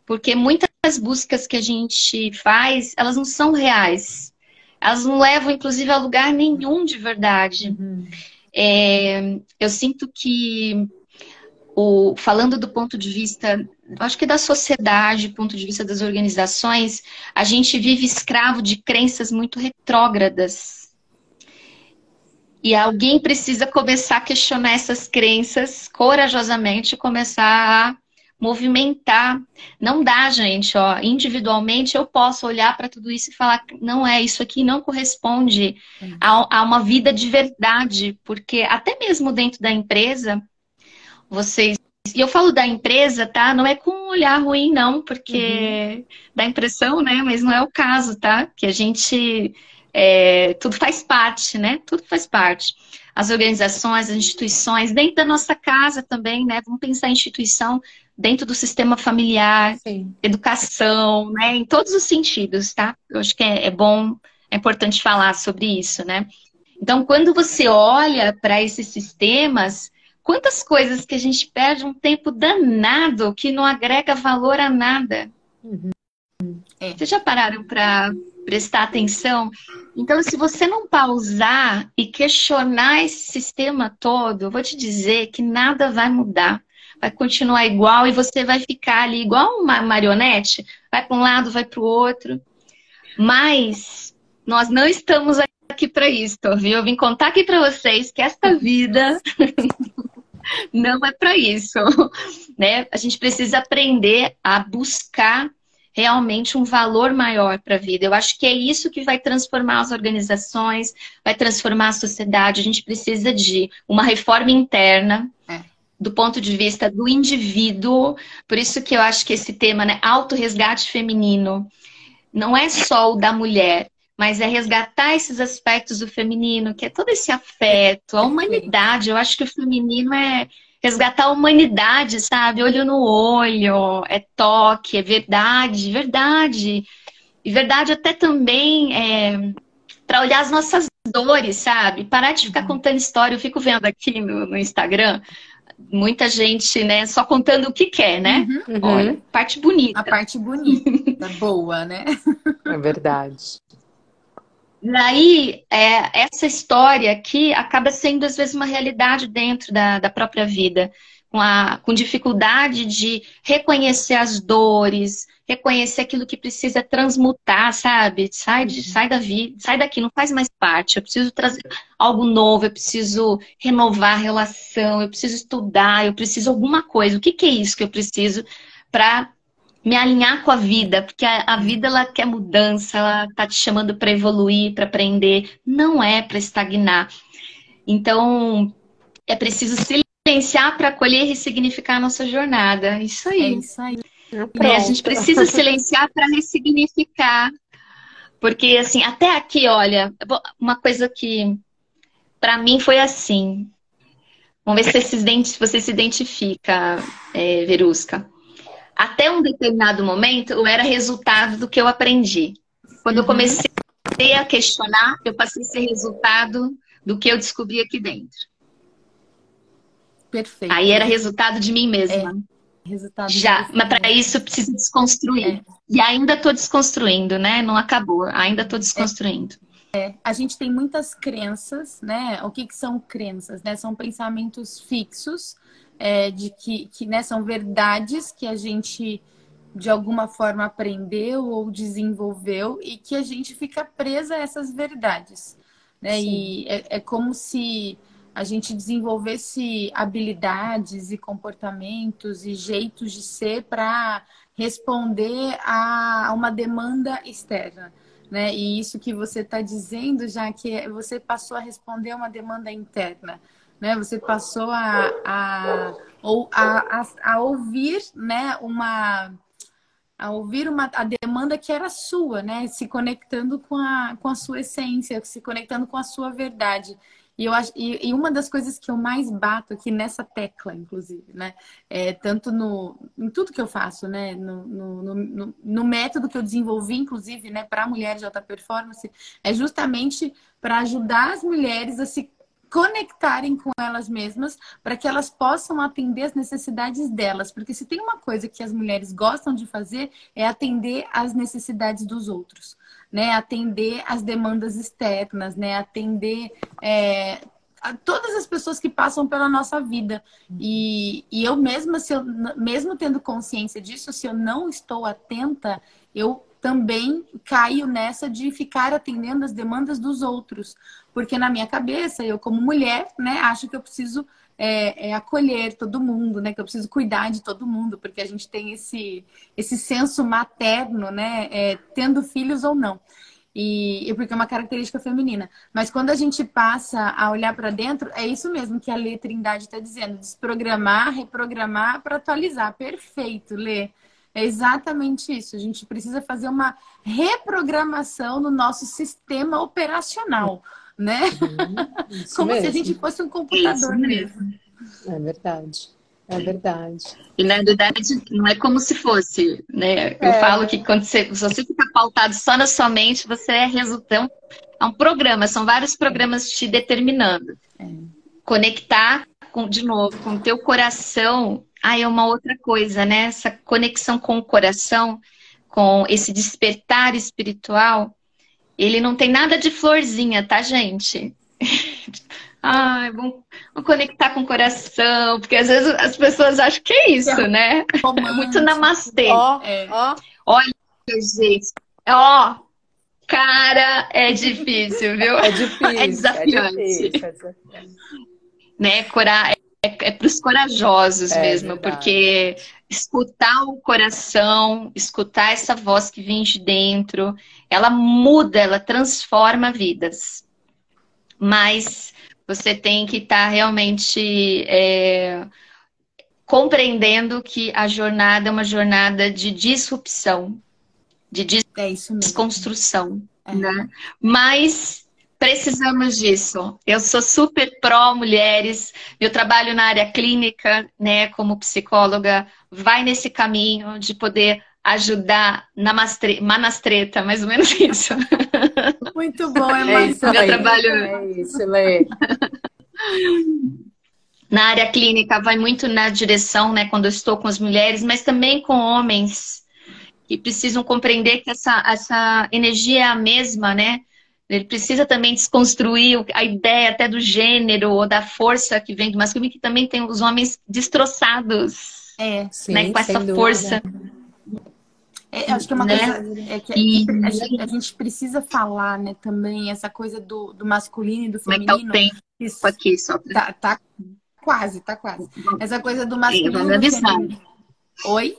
Porque muitas buscas que a gente faz, elas não são reais. Elas não levam, inclusive, a lugar nenhum de verdade. Uhum. É, eu sinto que, o, falando do ponto de vista, acho que da sociedade, ponto de vista das organizações, a gente vive escravo de crenças muito retrógradas. E alguém precisa começar a questionar essas crenças corajosamente, começar a movimentar. Não dá, gente, ó, individualmente eu posso olhar para tudo isso e falar, não é, isso aqui não corresponde a, a, uma vida de verdade, porque até mesmo dentro da empresa, vocês. E eu falo da empresa, tá? Não é com um olhar ruim, não, porque uhum. dá impressão, né? Mas não é o caso, tá? Que a gente. É, tudo faz parte, né? Tudo faz parte. As organizações, as instituições, dentro da nossa casa também, né? Vamos pensar em instituição dentro do sistema familiar, Sim. educação, né? Em todos os sentidos, tá? Eu acho que é, é bom, é importante falar sobre isso, né? Então, quando você olha para esses sistemas, quantas coisas que a gente perde um tempo danado que não agrega valor a nada. Uhum. É. Vocês já pararam para prestar atenção? Então, se você não pausar e questionar esse sistema todo, eu vou te dizer que nada vai mudar vai continuar igual e você vai ficar ali igual uma marionete, vai para um lado, vai para o outro. Mas nós não estamos aqui para isso, viu? Eu vim contar aqui para vocês que esta vida não é para isso, né? A gente precisa aprender a buscar realmente um valor maior para a vida. Eu acho que é isso que vai transformar as organizações, vai transformar a sociedade. A gente precisa de uma reforma interna. É do ponto de vista do indivíduo. Por isso que eu acho que esse tema, né, autorresgate feminino, não é só o da mulher, mas é resgatar esses aspectos do feminino, que é todo esse afeto, a humanidade. Eu acho que o feminino é resgatar a humanidade, sabe? Olho no olho, é toque, é verdade, verdade. E verdade até também é para olhar as nossas dores, sabe? Parar de ficar uhum. contando história. Eu fico vendo aqui no, no Instagram muita gente, né, só contando o que quer, né? Uhum. Olha, parte bonita. A parte bonita, boa, né? É verdade. Daí, é, essa história aqui acaba sendo, às vezes, uma realidade dentro da, da própria vida, com, a, com dificuldade de reconhecer as dores, reconhecer aquilo que precisa transmutar, sabe? Sai, de, uhum. sai da vida, sai daqui, não faz mais parte. Eu preciso trazer algo novo, eu preciso renovar a relação, eu preciso estudar, eu preciso alguma coisa. O que, que é isso que eu preciso para me alinhar com a vida? Porque a, a vida ela quer mudança, ela tá te chamando para evoluir, para aprender. Não é para estagnar. Então, é preciso silenciar para acolher e ressignificar a nossa jornada. Isso aí. É isso aí. Né? A gente precisa silenciar para ressignificar. Porque, assim, até aqui, olha, uma coisa que para mim foi assim. Vamos ver se você se, identifica, você se identifica, é, Verusca. Até um determinado momento, eu era resultado do que eu aprendi. Quando eu uhum. comecei a questionar, eu passei a ser resultado do que eu descobri aqui dentro. Perfeito. Aí era resultado de mim mesma. É. Resultado Já, mas para isso eu preciso desconstruir. É. E ainda estou desconstruindo, né? Não acabou, ainda estou desconstruindo. É. A gente tem muitas crenças, né? O que, que são crenças? Né? São pensamentos fixos é, de que, que né, são verdades que a gente de alguma forma aprendeu ou desenvolveu e que a gente fica presa a essas verdades. Né? E é, é como se a gente desenvolvesse habilidades e comportamentos e jeitos de ser para responder a uma demanda externa. Né? E isso que você está dizendo, já que você passou a responder uma demanda interna. Né? Você passou a, a, a, a, a ouvir né, uma a ouvir uma, a demanda que era sua, né? Se conectando com a, com a sua essência, se conectando com a sua verdade. E, eu acho, e, e, uma das coisas que eu mais bato aqui nessa tecla, inclusive, né? É, tanto no, em tudo que eu faço, né? No, no, no, no método que eu desenvolvi, inclusive, né, para mulheres de alta performance, é justamente para ajudar as mulheres a se conectarem com elas mesmas para que elas possam atender as necessidades delas. Porque se tem uma coisa que as mulheres gostam de fazer é atender às necessidades dos outros, né? Atender às demandas externas, né? Atender é, a todas as pessoas que passam pela nossa vida. E, e eu mesma, se eu, mesmo tendo consciência disso, se eu não estou atenta, eu também caio nessa de ficar atendendo as demandas dos outros. Porque na minha cabeça, eu como mulher, né, acho que eu preciso é, é, acolher todo mundo, né? Que eu preciso cuidar de todo mundo, porque a gente tem esse, esse senso materno, né? É, tendo filhos ou não. E, e, porque é uma característica feminina. Mas quando a gente passa a olhar para dentro, é isso mesmo que a Lê Trindade está dizendo: desprogramar, reprogramar para atualizar. Perfeito, Lê. É exatamente isso. A gente precisa fazer uma reprogramação no nosso sistema operacional, né? Uhum, Como mesmo. se a gente fosse um computador mesmo. É verdade. É verdade. E na verdade não é como se fosse, né? Eu é. falo que quando você, se você fica pautado só na sua mente, você é resultado. É um programa, são vários programas te determinando. É. Conectar com, de novo com o teu coração ah, é uma outra coisa, né? Essa conexão com o coração, com esse despertar espiritual, ele não tem nada de florzinha, tá, gente? Ai, vamos, vamos, conectar com o coração, porque às vezes as pessoas acham que é isso, é né? É muito namastê. Ó, é. ó. Olha, gente, ó, cara, é difícil, viu? É difícil. É desafiante. É difícil, é desafiante. Né? Cora é, para os corajosos é, mesmo, verdade. porque escutar o coração, escutar essa voz que vem de dentro, ela muda, ela transforma vidas. Mas você tem que estar tá realmente é, compreendendo que a jornada é uma jornada de disrupção, de é desconstrução. É. Né? Mas Precisamos disso. Eu sou super pró mulheres. Meu trabalho na área clínica, né, como psicóloga, vai nesse caminho de poder ajudar na mastre... manastreta, mais ou menos isso. Muito bom, é, é isso, Meu trabalho. É isso, Lê. Na área clínica vai muito na direção, né, quando eu estou com as mulheres, mas também com homens que precisam compreender que essa, essa energia é a mesma, né? Ele precisa também desconstruir a ideia até do gênero ou da força que vem do masculino, que também tem os homens destroçados. É, sim, né, com essa força. É, acho que é uma né? coisa é que e... a, gente, a, gente, precisa falar, né, também, essa coisa do, do masculino e do feminino. Como é que tá o tempo aqui, só pra... tá, tá quase, tá quase. Essa coisa do masculino feminino. Oi?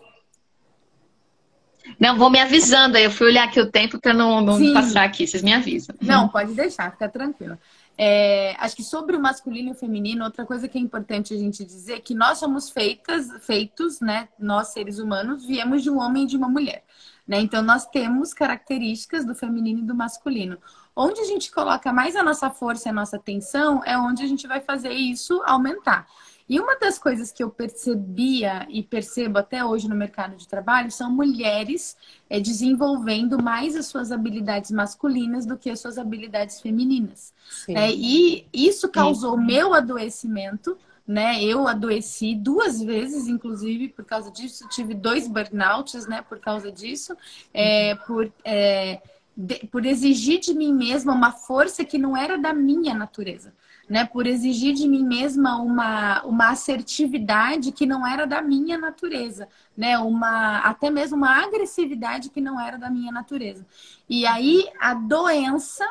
Não, vou me avisando aí. Eu fui olhar aqui o tempo para não, não passar aqui. Vocês me avisam. Não, pode deixar, fica tranquila. É, acho que sobre o masculino e o feminino, outra coisa que é importante a gente dizer é que nós somos feitas, feitos, né? Nós, seres humanos, viemos de um homem e de uma mulher. Né? Então, nós temos características do feminino e do masculino. Onde a gente coloca mais a nossa força e a nossa atenção é onde a gente vai fazer isso aumentar. E uma das coisas que eu percebia e percebo até hoje no mercado de trabalho são mulheres é, desenvolvendo mais as suas habilidades masculinas do que as suas habilidades femininas. É, e isso causou Sim. meu adoecimento. Né, eu adoeci duas vezes, inclusive, por causa disso. Tive dois burnouts, né, por causa disso. É, por, é, de, por exigir de mim mesma uma força que não era da minha natureza. Né? Por exigir de mim mesma uma, uma assertividade que não era da minha natureza, né? Uma, até mesmo uma agressividade que não era da minha natureza. E aí a doença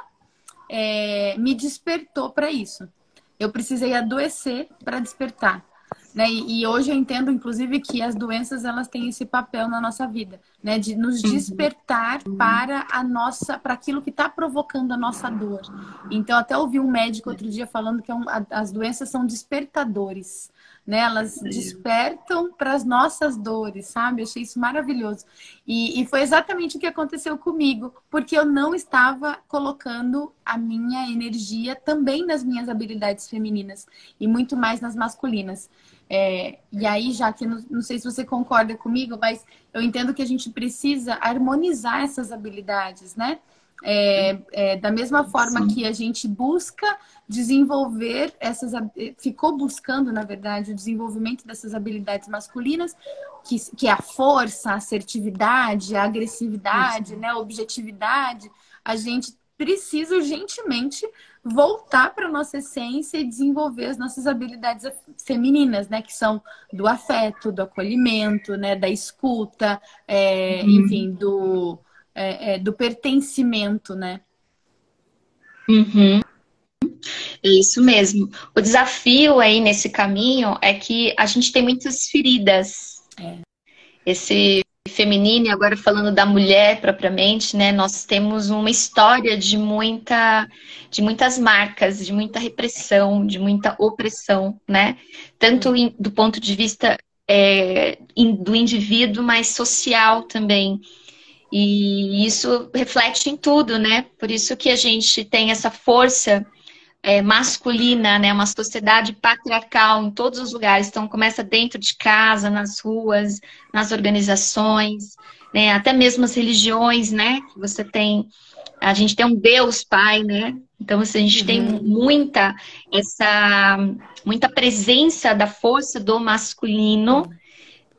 é, me despertou para isso. Eu precisei adoecer para despertar. Né? E, e, hoje eu entendo, inclusive, que as doenças elas têm esse papel na nossa vida, né? De nos uhum. despertar uhum. para a nossa, para aquilo que está provocando a nossa dor. Então, até ouvi um médico outro dia falando que é um, as doenças são despertadores né? Elas despertam para as nossas dores, sabe? Eu achei isso maravilhoso. E, e, foi exatamente o que aconteceu comigo, porque eu não estava colocando a minha energia também nas minhas habilidades femininas e muito mais nas masculinas. É, e aí, já que não, não sei se você concorda comigo, mas eu entendo que a gente precisa harmonizar essas habilidades, né? É, é, da mesma forma Sim. que a gente busca desenvolver essas, ficou buscando, na verdade, o desenvolvimento dessas habilidades masculinas, que, que é a força, a assertividade, a agressividade, Isso. né, a objetividade, a gente precisa urgentemente voltar para nossa essência e desenvolver as nossas habilidades femininas, né, que são do afeto, do acolhimento, né, da escuta, é, uhum. enfim, do é, é, do pertencimento, né? Uhum. Isso mesmo. O desafio aí nesse caminho é que a gente tem muitas feridas. É. Esse feminino, agora falando da mulher propriamente, né? Nós temos uma história de muita, de muitas marcas, de muita repressão, de muita opressão, né? Tanto in, do ponto de vista é, in, do indivíduo, mas social também. E isso reflete em tudo, né? Por isso que a gente tem essa força é, masculina, né? Uma sociedade patriarcal em todos os lugares. Então começa dentro de casa, nas ruas, nas organizações, né? Até mesmo as religiões, né? Você tem, a gente tem um Deus Pai, né? Então assim, a gente uhum. tem muita essa muita presença da força do masculino.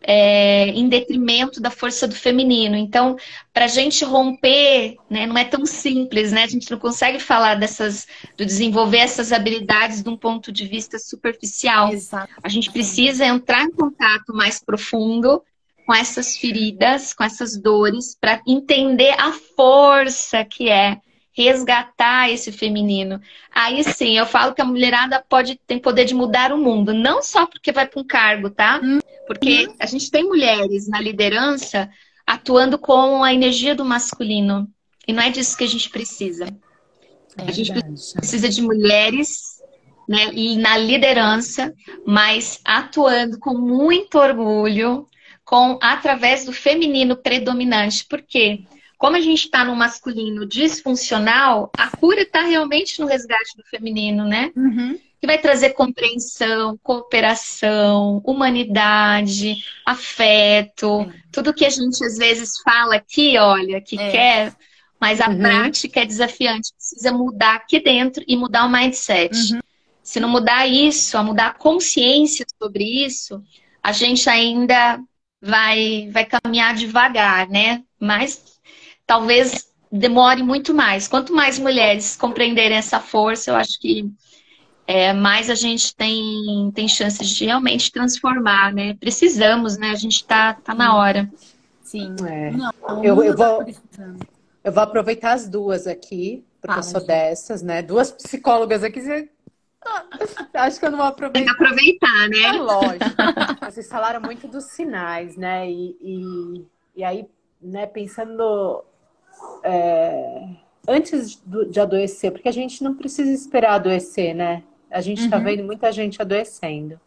É, em detrimento da força do feminino. Então, para a gente romper, né, não é tão simples, né? A gente não consegue falar dessas, do desenvolver essas habilidades de um ponto de vista superficial. Exato. A gente precisa entrar em contato mais profundo com essas feridas, com essas dores, para entender a força que é resgatar esse feminino. Aí sim, eu falo que a mulherada pode ter poder de mudar o mundo, não só porque vai para um cargo, tá? Porque a gente tem mulheres na liderança atuando com a energia do masculino. E não é disso que a gente precisa. É a gente precisa de mulheres né, e na liderança, mas atuando com muito orgulho, com através do feminino predominante. Por quê? Como a gente está no masculino disfuncional, a cura está realmente no resgate do feminino, né? Uhum. Que vai trazer compreensão, cooperação, humanidade, afeto, tudo que a gente às vezes fala aqui, olha, que é. quer, mas a uhum. prática é desafiante. Precisa mudar aqui dentro e mudar o mindset. Uhum. Se não mudar isso, a mudar a consciência sobre isso, a gente ainda vai, vai caminhar devagar, né? Mas talvez demore muito mais. Quanto mais mulheres compreenderem essa força, eu acho que é, mais a gente tem, tem chances de realmente transformar, né? Precisamos, né? A gente está tá na hora. Sim. É. Não, eu, eu, tá vou, eu vou aproveitar as duas aqui, porque ah, eu sou gente. dessas, né? Duas psicólogas aqui. Você... Acho que eu não vou aproveitar. Tem que aproveitar, né? É lógico. Vocês falaram muito dos sinais, né? E, e, e aí, né, pensando é, antes de adoecer, porque a gente não precisa esperar adoecer, né? A gente está uhum. vendo muita gente adoecendo.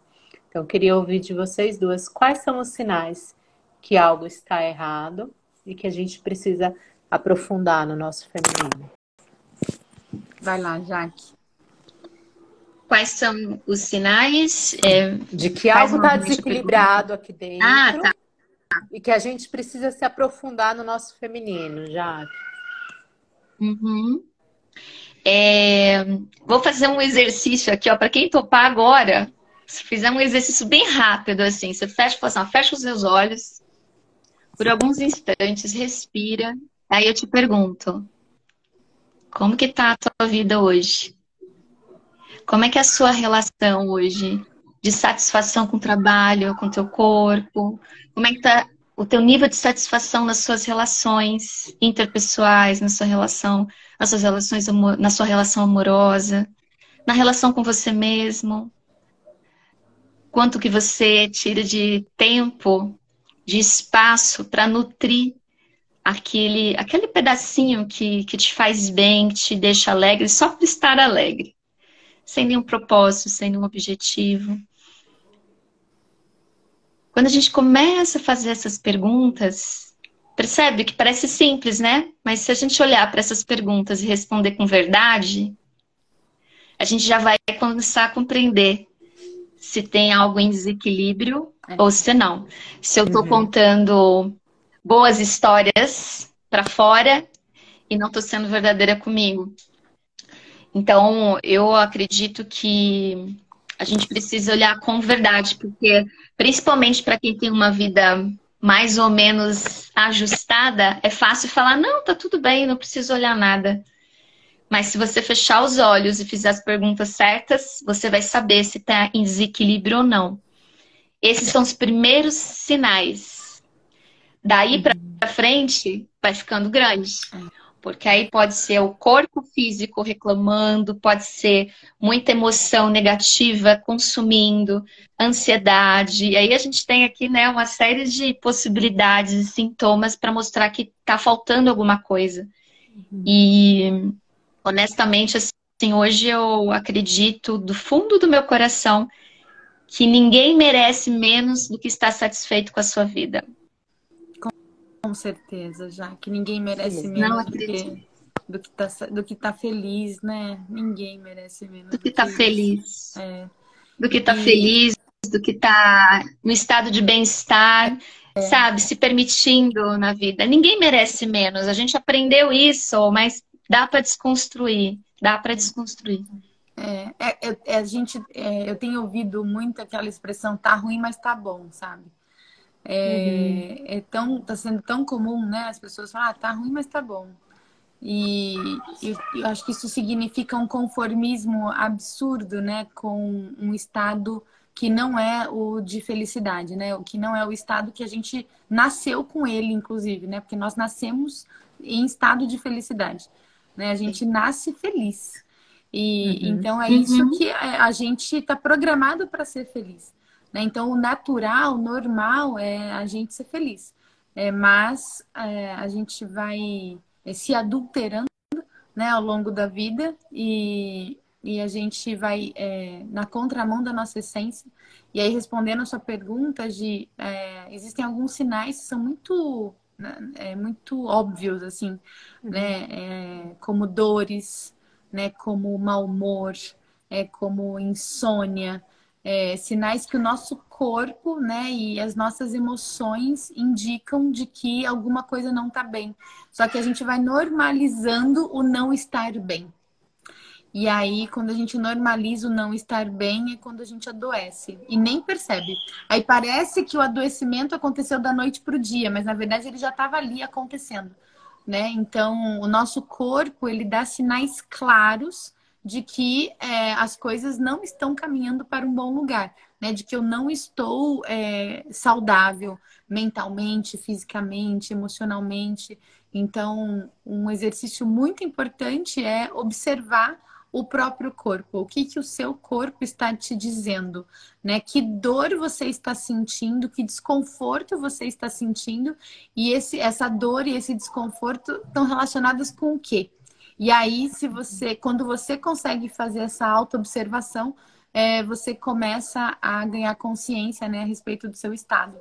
Então, eu queria ouvir de vocês duas quais são os sinais que algo está errado e que a gente precisa aprofundar no nosso feminino. Vai lá, Jaque. Quais são os sinais? É, de que algo está desequilibrado aqui dentro. Ah, tá. E que a gente precisa se aprofundar no nosso feminino, já. Uhum. É, vou fazer um exercício aqui, ó, para quem topar agora. Se fizer um exercício bem rápido, assim, você fecha, assim, fecha os seus olhos por alguns instantes, respira. Aí eu te pergunto, como que tá a tua vida hoje? Como é que é a sua relação hoje de satisfação com o trabalho, com o teu corpo? Como é que tá o teu nível de satisfação nas suas relações interpessoais, na sua relação, nas suas relações, na sua relação amorosa, na relação com você mesmo? Quanto que você tira de tempo, de espaço para nutrir aquele, aquele pedacinho que, que te faz bem, que te deixa alegre, só por estar alegre, sem nenhum propósito, sem nenhum objetivo. Quando a gente começa a fazer essas perguntas, percebe que parece simples, né? Mas se a gente olhar para essas perguntas e responder com verdade, a gente já vai começar a compreender se tem algo em desequilíbrio é. ou se não. Se eu estou uhum. contando boas histórias para fora e não estou sendo verdadeira comigo. Então, eu acredito que a gente precisa olhar com verdade, porque principalmente para quem tem uma vida mais ou menos ajustada, é fácil falar: não, tá tudo bem, não preciso olhar nada. Mas se você fechar os olhos e fizer as perguntas certas, você vai saber se está em desequilíbrio ou não. Esses são os primeiros sinais. Daí para uhum. frente, vai ficando grande. Porque aí pode ser o corpo físico reclamando, pode ser muita emoção negativa consumindo, ansiedade. E aí a gente tem aqui né, uma série de possibilidades e sintomas para mostrar que está faltando alguma coisa. Uhum. E honestamente, assim, hoje eu acredito do fundo do meu coração que ninguém merece menos do que estar satisfeito com a sua vida. Com certeza, já que ninguém merece Sim, menos do que, do que, tá, do que tá feliz, né? Ninguém merece menos. Do que, do tá feliz. É. Do que tá e... feliz, do que tá no estado de bem-estar, é. sabe? Se permitindo na vida. Ninguém merece menos. A gente aprendeu isso, mas dá para desconstruir. Dá para desconstruir. É, é, é, a gente, é, eu tenho ouvido muito aquela expressão tá ruim, mas tá bom, sabe? É, uhum. é tão, tá sendo tão comum, né? As pessoas falam, ah, tá ruim, mas tá bom. E eu, eu acho que isso significa um conformismo absurdo, né? Com um estado que não é o de felicidade, né? O que não é o estado que a gente nasceu com ele, inclusive, né? Porque nós nascemos em estado de felicidade, né? A gente nasce feliz. E uhum. então é isso uhum. que a gente está programado para ser feliz. Né? Então, o natural, o normal é a gente ser feliz. É, mas é, a gente vai é, se adulterando né, ao longo da vida e, e a gente vai é, na contramão da nossa essência. E aí, respondendo a sua pergunta, de, é, existem alguns sinais que são muito, né, é, muito óbvios, assim, uhum. né, como dores, né, como mau humor, é, como insônia, é, sinais que o nosso corpo, né, e as nossas emoções indicam de que alguma coisa não está bem. Só que a gente vai normalizando o não estar bem. E aí, quando a gente normaliza o não estar bem, é quando a gente adoece e nem percebe. Aí parece que o adoecimento aconteceu da noite para o dia, mas na verdade ele já estava ali acontecendo, né? Então, o nosso corpo ele dá sinais claros de que é, as coisas não estão caminhando para um bom lugar, né? De que eu não estou é, saudável mentalmente, fisicamente, emocionalmente. Então, um exercício muito importante é observar o próprio corpo, o que, que o seu corpo está te dizendo, né? Que dor você está sentindo, que desconforto você está sentindo, e esse, essa dor e esse desconforto estão relacionados com o quê? E aí, se você, quando você consegue fazer essa auto-observação, é, você começa a ganhar consciência né, a respeito do seu estado.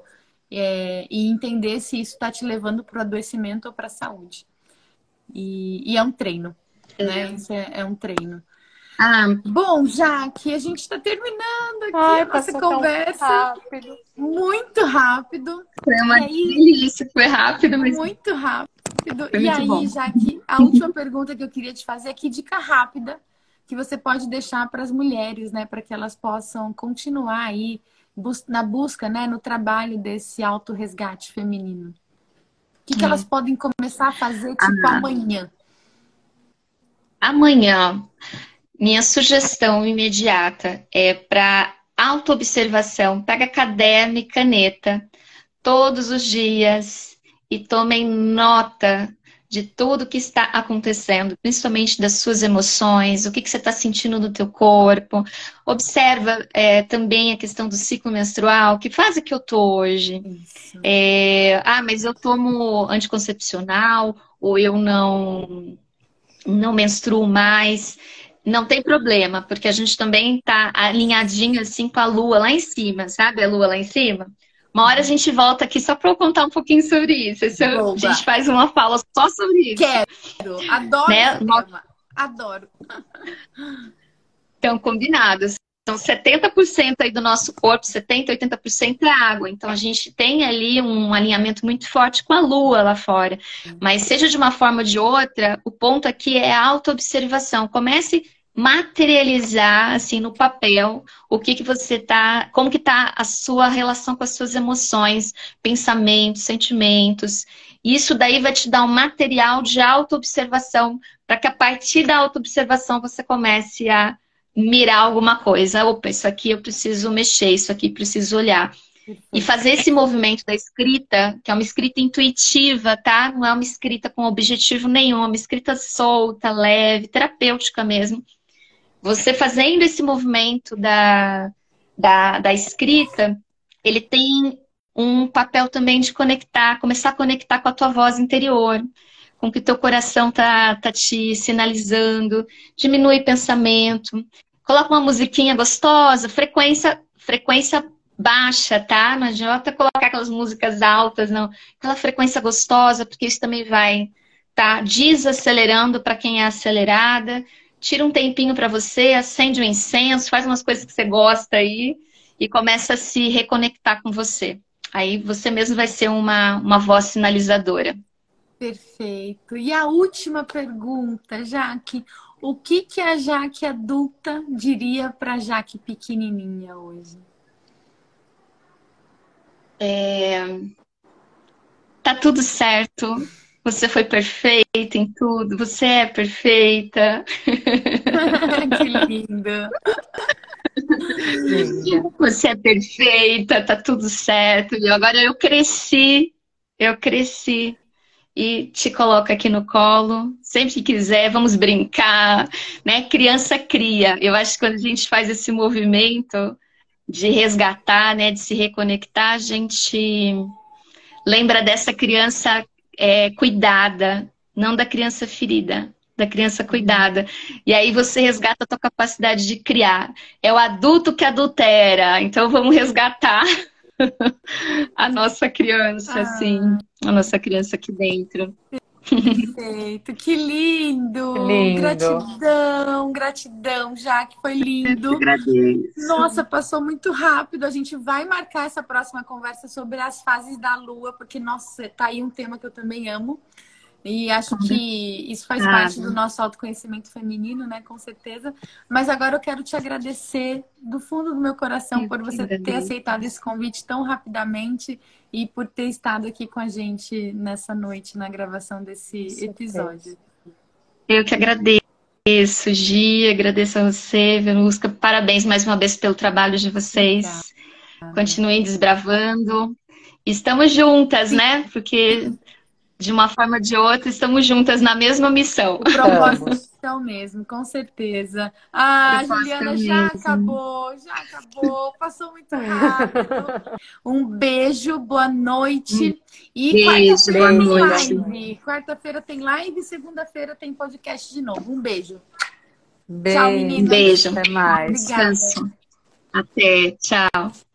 É, e entender se isso está te levando para o adoecimento ou para a saúde. E, e, é um treino, é. né? Isso é, é um treino. Ah. Bom, já que a gente está terminando aqui Ai, a nossa conversa. Rápido. Muito rápido. Foi uma aí, delícia, foi rápido, mas. Muito rápido. Foi e aí, bom. já que a última pergunta que eu queria te fazer é que dica rápida que você pode deixar para as mulheres, né, para que elas possam continuar aí na busca, né, no trabalho desse auto-resgate feminino. O que, que elas podem começar a fazer, tipo, ah. amanhã? Amanhã. Minha sugestão imediata é para autoobservação. Pega caderno e caneta todos os dias e tomem nota de tudo que está acontecendo, principalmente das suas emoções, o que, que você está sentindo no teu corpo. Observa é, também a questão do ciclo menstrual, que fase que eu tô hoje? É, ah, mas eu tomo anticoncepcional ou eu não não menstruo mais. Não tem problema, porque a gente também está alinhadinho assim com a lua lá em cima, sabe? A lua lá em cima. Uma hora a gente volta aqui só para eu contar um pouquinho sobre isso. isso a gente faz uma fala só sobre isso. Quero. Adoro. Né? Adoro. Então, combinados. Então, 70% aí do nosso corpo, 70%, 80% é água. Então, a gente tem ali um alinhamento muito forte com a lua lá fora. Mas, seja de uma forma ou de outra, o ponto aqui é a autoobservação. Comece materializar assim no papel o que que você tá, como que tá a sua relação com as suas emoções, pensamentos, sentimentos. Isso daí vai te dar um material de autoobservação para que a partir da autoobservação você comece a mirar alguma coisa. Opa, isso aqui eu preciso mexer, isso aqui preciso olhar. E fazer esse movimento da escrita, que é uma escrita intuitiva, tá? Não é uma escrita com objetivo nenhum, é uma escrita solta, leve, terapêutica mesmo você fazendo esse movimento da, da, da escrita, ele tem um papel também de conectar, começar a conectar com a tua voz interior, com o que teu coração tá, tá te sinalizando, diminui pensamento, coloca uma musiquinha gostosa, frequência, frequência baixa, tá? Não adianta colocar aquelas músicas altas, não. Aquela frequência gostosa, porque isso também vai tá desacelerando para quem é acelerada tira um tempinho para você, acende um incenso, faz umas coisas que você gosta aí e começa a se reconectar com você. Aí você mesmo vai ser uma, uma voz sinalizadora. Perfeito. E a última pergunta, Jaque. O que, que a Jaque adulta diria para a Jaque pequenininha hoje? É... Tá tudo certo. Você foi perfeita em tudo, você é perfeita. que lindo. Você é perfeita, tá tudo certo. E agora eu cresci, eu cresci. E te coloco aqui no colo, sempre que quiser, vamos brincar, né? Criança cria. Eu acho que quando a gente faz esse movimento de resgatar, né, de se reconectar, a gente lembra dessa criança é, cuidada, não da criança ferida, da criança cuidada. E aí você resgata a tua capacidade de criar. É o adulto que adultera, então vamos resgatar a nossa criança, ah. assim, a nossa criança aqui dentro. Perfeito, que lindo. lindo! Gratidão, gratidão, já que foi lindo. agradeço. Nossa, passou muito rápido. A gente vai marcar essa próxima conversa sobre as fases da lua, porque, nossa, tá aí um tema que eu também amo. E acho que isso faz ah, parte do nosso autoconhecimento feminino, né? Com certeza. Mas agora eu quero te agradecer do fundo do meu coração eu por você ter aceitado esse convite tão rapidamente e por ter estado aqui com a gente nessa noite na gravação desse episódio. Eu que agradeço, Gi, agradeço a você, Venusca. Parabéns mais uma vez pelo trabalho de vocês. Continuem desbravando. Estamos juntas, né? Porque de uma forma ou de outra, estamos juntas na mesma missão. O propósito é o mesmo, com certeza. Ah, Juliana, já acabou, já acabou, passou muito rápido. Um beijo, boa noite. E quarta-feira tem live. Quarta-feira tem live, segunda-feira tem podcast de novo. Um beijo. beijo. Tchau, meninas. Beijo. Até mais. Obrigada. Até, tchau.